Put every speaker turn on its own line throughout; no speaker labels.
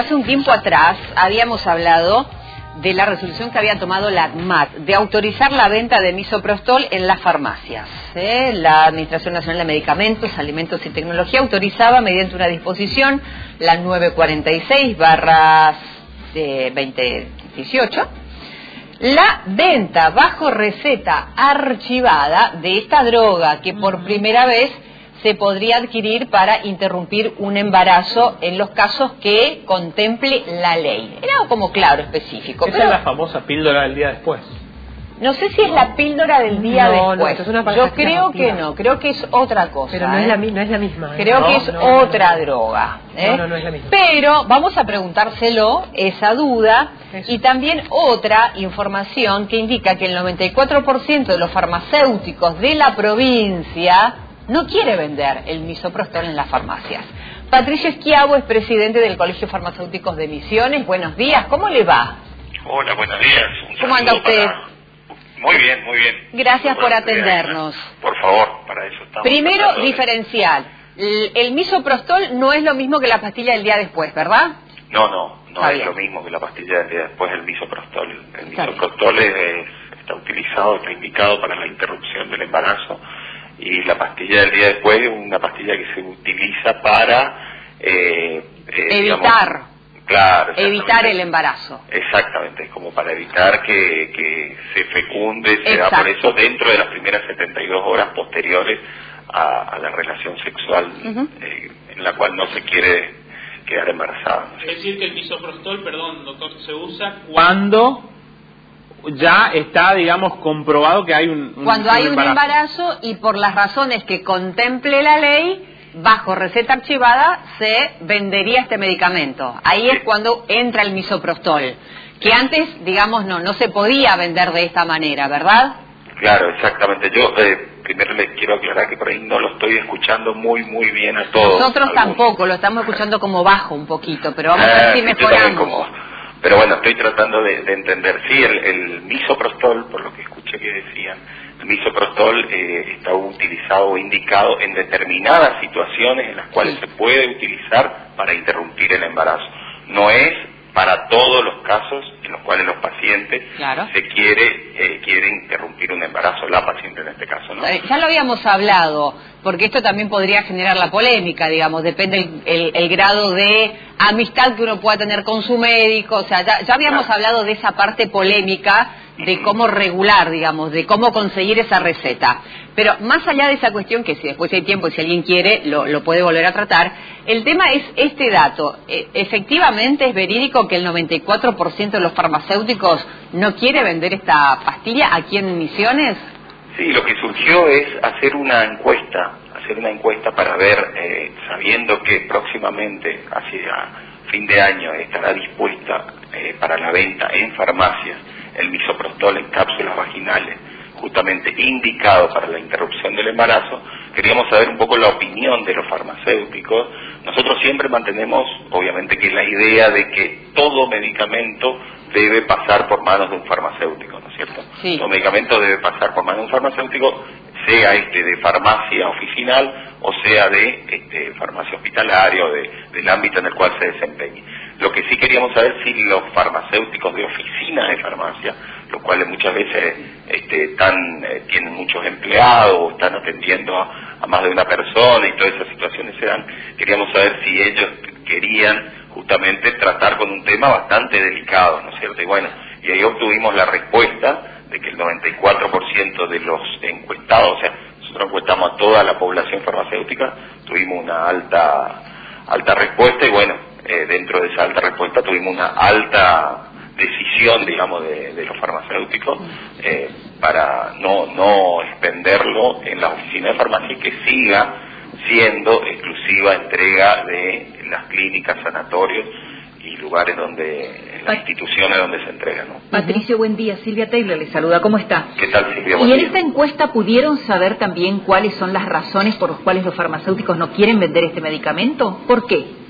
hace un tiempo atrás habíamos hablado de la resolución que había tomado la ACMAT de autorizar la venta de misoprostol en las farmacias. ¿eh? La Administración Nacional de Medicamentos, Alimentos y Tecnología autorizaba mediante una disposición, la 946 barra 2018, la venta bajo receta archivada de esta droga que por primera vez se podría adquirir para interrumpir un embarazo en los casos que contemple la ley. Era como claro, específico.
Esa es la famosa píldora del día después.
No sé si es la píldora del día después. Yo creo que no, creo que es otra cosa.
Pero no, es, la, ¿eh? es la misma.
¿eh? Creo que es otra droga. ¿eh? No, no, es la misma. Pero vamos a preguntárselo, esa duda, y también otra información que indica que el 94% de los farmacéuticos de la provincia no quiere vender el misoprostol en las farmacias. Patricia Esquiavo es presidente del Colegio Farmacéuticos de Misiones. Buenos días, ¿cómo le va?
Hola, buenos días.
¿Cómo anda usted?
Muy bien, muy bien.
Gracias por atendernos.
Por favor, para eso estamos.
Primero, diferencial. El, misoprostol no es lo mismo que la pastilla del día después, ¿verdad?
No, no, no es lo mismo que la pastilla del día después, el misoprostol. El misoprostol está utilizado, está indicado para la interrupción del embarazo pastilla del día después es una pastilla que se utiliza para
eh, eh, evitar.
Claro
evitar el embarazo.
Exactamente es como para evitar que, que se fecunde se da por eso dentro de las primeras 72 horas posteriores a, la relación sexual eh, en la cual no se quiere quedar embarazada.
Es decir que el misoprostol perdón doctor se usa cuando ya está, digamos, comprobado que hay un,
Cuando hay un embarazo y por las razones que contemple la ley, bajo receta archivada, se vendería este medicamento. Ahí es cuando entra el misoprostol, que antes, digamos, no, no se podía vender de esta manera, ¿verdad?
Claro, exactamente. Yo eh, primero le quiero aclarar que por ahí no lo estoy escuchando muy, muy bien a todos.
Nosotros tampoco, lo estamos escuchando como bajo un poquito, pero vamos a ver si eh, mejoramos.
Pero bueno, estoy tratando de, entender. Sí, el, misoprostol, por lo que escuché que decían, el misoprostol eh, está utilizado o indicado en determinadas situaciones en las cuales se puede utilizar para interrumpir el embarazo. No es para todos los casos en los cuales los pacientes se quiere eh, quiere interrumpir un embarazo, la paciente en este caso, ¿no?
Ya lo habíamos hablado, porque esto también podría generar la polémica, digamos, depende el, grado de amistad que uno pueda tener con su médico, o sea, ya, habíamos hablado de esa parte polémica de cómo regular, digamos, de cómo conseguir esa receta. Pero más allá de esa cuestión, que si después hay tiempo y si alguien quiere, lo, puede volver a tratar, el tema es este dato. E, efectivamente es verídico que el 94% de los farmacéuticos no quiere vender esta pastilla aquí en Misiones.
Sí, lo que surgió es hacer una encuesta, hacer una encuesta para ver, eh, sabiendo que próximamente, hacia fin de año, estará dispuesta eh, para la venta en farmacias el misoprostol en cápsulas vaginales, justamente indicado para la interrupción del embarazo, queríamos saber un poco la opinión de los farmacéuticos. Nosotros siempre mantenemos, obviamente, que la idea de que todo medicamento debe pasar por manos de un farmacéutico, ¿no es cierto? Todo medicamento debe pasar por manos de un farmacéutico, sea este de farmacia oficinal o sea de este, farmacia hospitalaria o del ámbito en el cual se desempeñe. Lo que sí queríamos saber si los farmacéuticos de oficina de farmacia, los cuales muchas veces este, eh, tienen muchos empleados están atendiendo a, más de una persona y todas esas situaciones se dan, queríamos saber si ellos querían justamente tratar con un tema bastante delicado, ¿no es cierto? Y bueno, y ahí obtuvimos la respuesta de que el 94% de los encuestados, o sea, nosotros encuestamos a toda la población farmacéutica, tuvimos una alta alta respuesta y bueno, eh, dentro de esa alta respuesta tuvimos una alta decisión, digamos, de, los farmacéuticos eh, para no, no expenderlo en la oficina de farmacia y que siga siendo exclusiva entrega de las clínicas, sanatorios y lugares donde, las instituciones donde se entrega. ¿no?
Patricio, buen día. Silvia Taylor le saluda. ¿Cómo está?
¿Qué tal, Silvia?
y en esta encuesta pudieron saber también cuáles son las razones por las cuales los farmacéuticos no quieren vender este medicamento. ¿Por qué?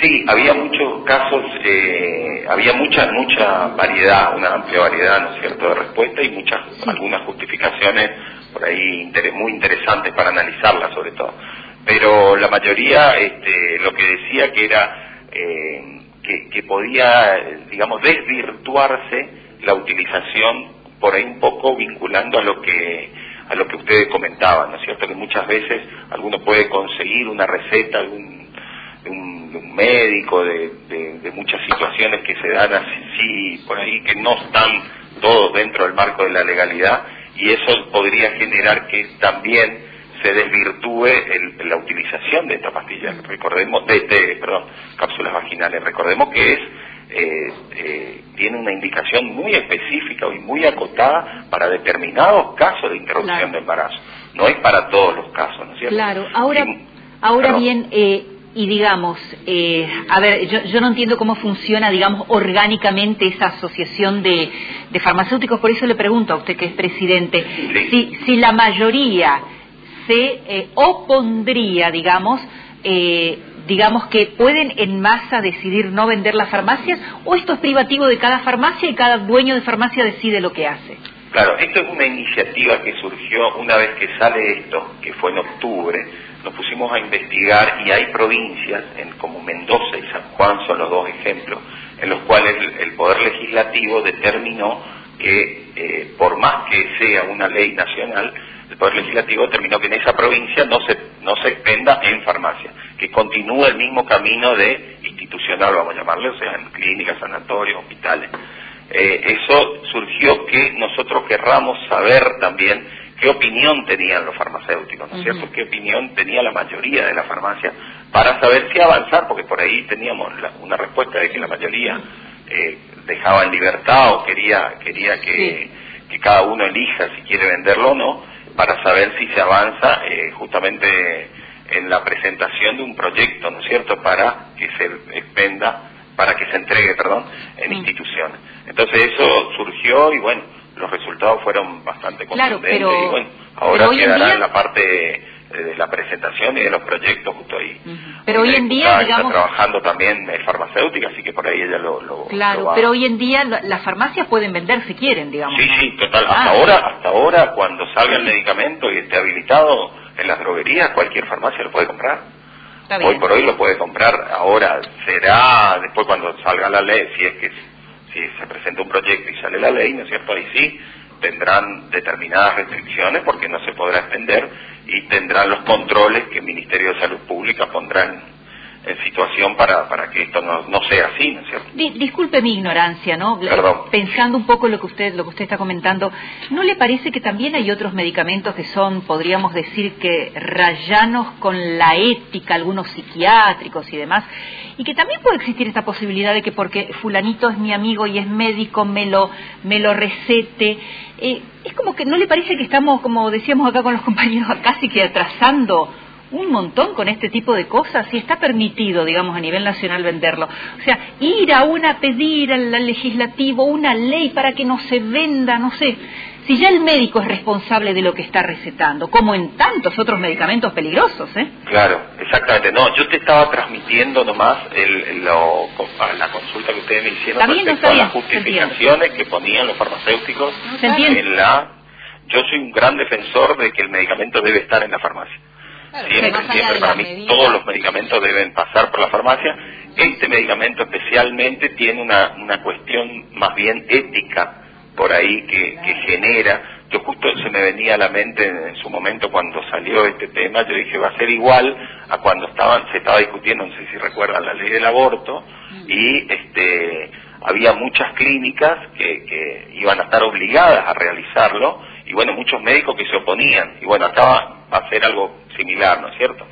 Sí, había muchos casos, eh, había mucha mucha variedad, una amplia variedad, ¿no es cierto?, de respuesta y muchas, algunas justificaciones por ahí muy interesantes para analizarlas sobre todo. Pero la mayoría, este, lo que decía que era eh, que, podía, digamos, desvirtuarse la utilización por ahí un poco vinculando a lo que a lo que ustedes comentaban, ¿no es cierto? Que muchas veces alguno puede conseguir una receta de un, médico, de, muchas situaciones que se dan así, por ahí, que no están todos dentro del marco de la legalidad, y eso podría generar que también se desvirtúe la utilización de esta pastilla, recordemos, de, de, perdón, cápsulas vaginales, recordemos que es eh, eh, tiene una indicación muy específica y muy acotada para determinados casos de interrupción de embarazo. No es para todos los casos, ¿no es cierto?
Claro, ahora, ahora bien, eh, y digamos, eh, a ver, yo, yo, no entiendo cómo funciona, digamos, orgánicamente esa asociación de, de, farmacéuticos, por eso le pregunto a usted que es presidente, si, si la mayoría se eh, opondría, digamos, eh, digamos que pueden en masa decidir no vender las farmacias o esto es privativo de cada farmacia y cada dueño de farmacia decide lo que hace?
Claro, esto es una iniciativa que surgió una vez que sale esto, que fue en octubre, nos pusimos a investigar y hay provincias, en, como Mendoza y San Juan son los dos ejemplos, en los cuales el, Poder Legislativo determinó que eh, por más que sea una ley nacional, el Poder Legislativo determinó que en esa provincia no se, no se expenda en farmacia, que continúe el mismo camino de institucional, vamos a llamarle, o sea, en clínicas, sanatorios, hospitales. Eh, eso surgió que nosotros querramos saber también qué opinión tenían los farmacéuticos, ¿no es cierto? ¿Qué opinión tenía la mayoría de la farmacia para saber si avanzar? Porque por ahí teníamos una respuesta de que la mayoría eh, dejaba en libertad o quería, quería que, que cada uno elija si quiere venderlo o no para saber si se avanza eh, justamente en la presentación de un proyecto, ¿no es cierto?, para que se expenda, para que se entregue, perdón, en instituciones. Entonces eso surgió y bueno, los resultados fueron bastante contundentes y bueno, ahora quedará en la parte de la presentación y de los proyectos justo ahí.
Pero hoy en día,
está, trabajando también en farmacéutica, así que por ahí ella lo, lo
Claro, pero hoy en día las farmacias pueden vender si quieren, digamos.
Sí, sí, total. Hasta ah. ahora, hasta ahora, cuando salga el medicamento y esté habilitado en las droguerías, cualquier farmacia lo puede comprar. Hoy por hoy lo puede comprar. Ahora será después cuando salga la ley, si es que si se presenta un proyecto y sale la ley, ¿no es cierto? Ahí sí tendrán determinadas restricciones porque no se podrá extender y tendrán los controles que el Ministerio de Salud Pública pondrán en situación para, para que esto no, no sea así, ¿no es cierto?
disculpe mi ignorancia, ¿no?
Perdón.
Pensando un poco lo que usted lo que usted está comentando, ¿no le parece que también hay otros medicamentos que son, podríamos decir que rayanos con la ética, algunos psiquiátricos y demás, y que también puede existir esta posibilidad de que porque fulanito es mi amigo y es médico me lo me lo recete eh, es como que no le parece que estamos, como decíamos acá con los compañeros, casi que atrasando un montón con este tipo de cosas y está permitido, digamos, a nivel nacional venderlo. O sea, ir a una, pedir al legislativo una ley para que no se venda, no sé, si ya el médico es responsable de lo que está recetando, como en tantos otros medicamentos peligrosos, ¿eh?
Claro, exactamente. No, yo te estaba transmitiendo nomás el, la consulta que ustedes me hicieron respecto a las justificaciones que ponían los farmacéuticos en la... Yo soy un gran defensor de que el medicamento debe estar en la farmacia. Siempre, siempre, para mí todos los medicamentos deben pasar por la farmacia. Este medicamento especialmente tiene una, una cuestión más bien ética por ahí que, genera. Yo justo se me venía a la mente en, su momento cuando salió este tema, yo dije va a ser igual a cuando estaban, se estaba discutiendo, no sé si recuerdan, la ley del aborto, mm. y este había muchas clínicas que, que iban a estar obligadas a realizarlo, y bueno, muchos médicos que se oponían, y bueno, acá va a ser algo similar, ¿no es cierto?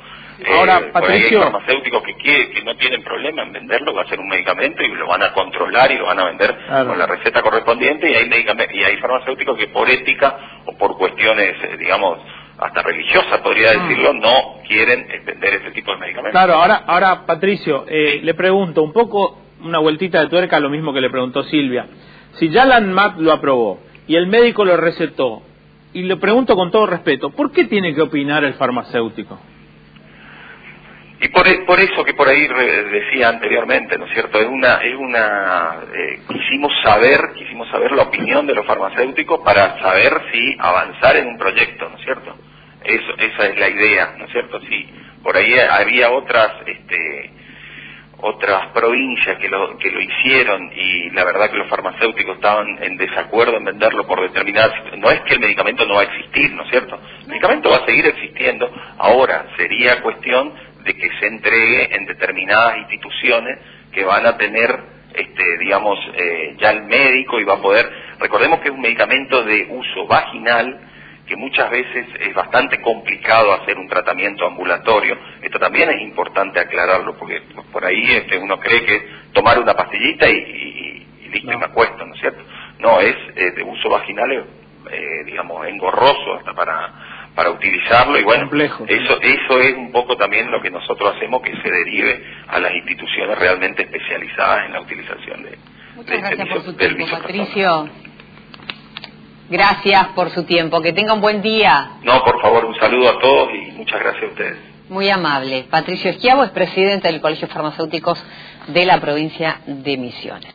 Ahora, eh, Patricio...
hay farmacéuticos que, que no tienen problema en venderlo, va a ser un medicamento y lo van a controlar y lo van a vender con la receta correspondiente y hay, y hay farmacéuticos que por ética o por cuestiones, eh, digamos, hasta religiosas podría ah. decirlo, no quieren vender ese tipo de medicamentos.
Claro, ahora, ahora Patricio, eh, le pregunto un poco, una vueltita de tuerca, lo mismo que le preguntó Silvia. Si ya la ANMAT lo aprobó y el médico lo recetó, y le pregunto con todo respeto, ¿por qué tiene que opinar el farmacéutico?
Y por, por eso que por ahí decía anteriormente, ¿no es cierto? Es una, es una, eh, quisimos saber, quisimos saber la opinión de los farmacéuticos para saber si avanzar en un proyecto, ¿no es cierto? Eso, esa es la idea, ¿no es cierto? Si por ahí había otras, este, otras provincias que lo, que lo hicieron y la verdad que los farmacéuticos estaban en desacuerdo en venderlo por determinadas... No es que el medicamento no va a existir, ¿no es cierto? El medicamento va a seguir existiendo. Ahora, sería cuestión de que se entregue en determinadas instituciones que van a tener, este, digamos, eh, ya el médico y va a poder... Recordemos que es un medicamento de uso vaginal, que muchas veces es bastante complicado hacer un tratamiento ambulatorio. Esto también es importante aclararlo, porque por ahí este, uno cree que tomar una pastillita y, listo, y me acuesto, ¿no es cierto? No, es eh, de uso vaginal, eh, digamos, engorroso hasta para, para utilizarlo y bueno, eso, eso es un poco también lo que nosotros hacemos que se derive a las instituciones realmente especializadas en la utilización de,
Muchas gracias por su tiempo, Patricio. Gracias por su tiempo. Que tenga un buen día.
No, por favor, un saludo a todos y muchas gracias a ustedes.
Muy amable. Patricio Esquiavo es presidente del Colegio Farmacéuticos de la provincia de Misiones.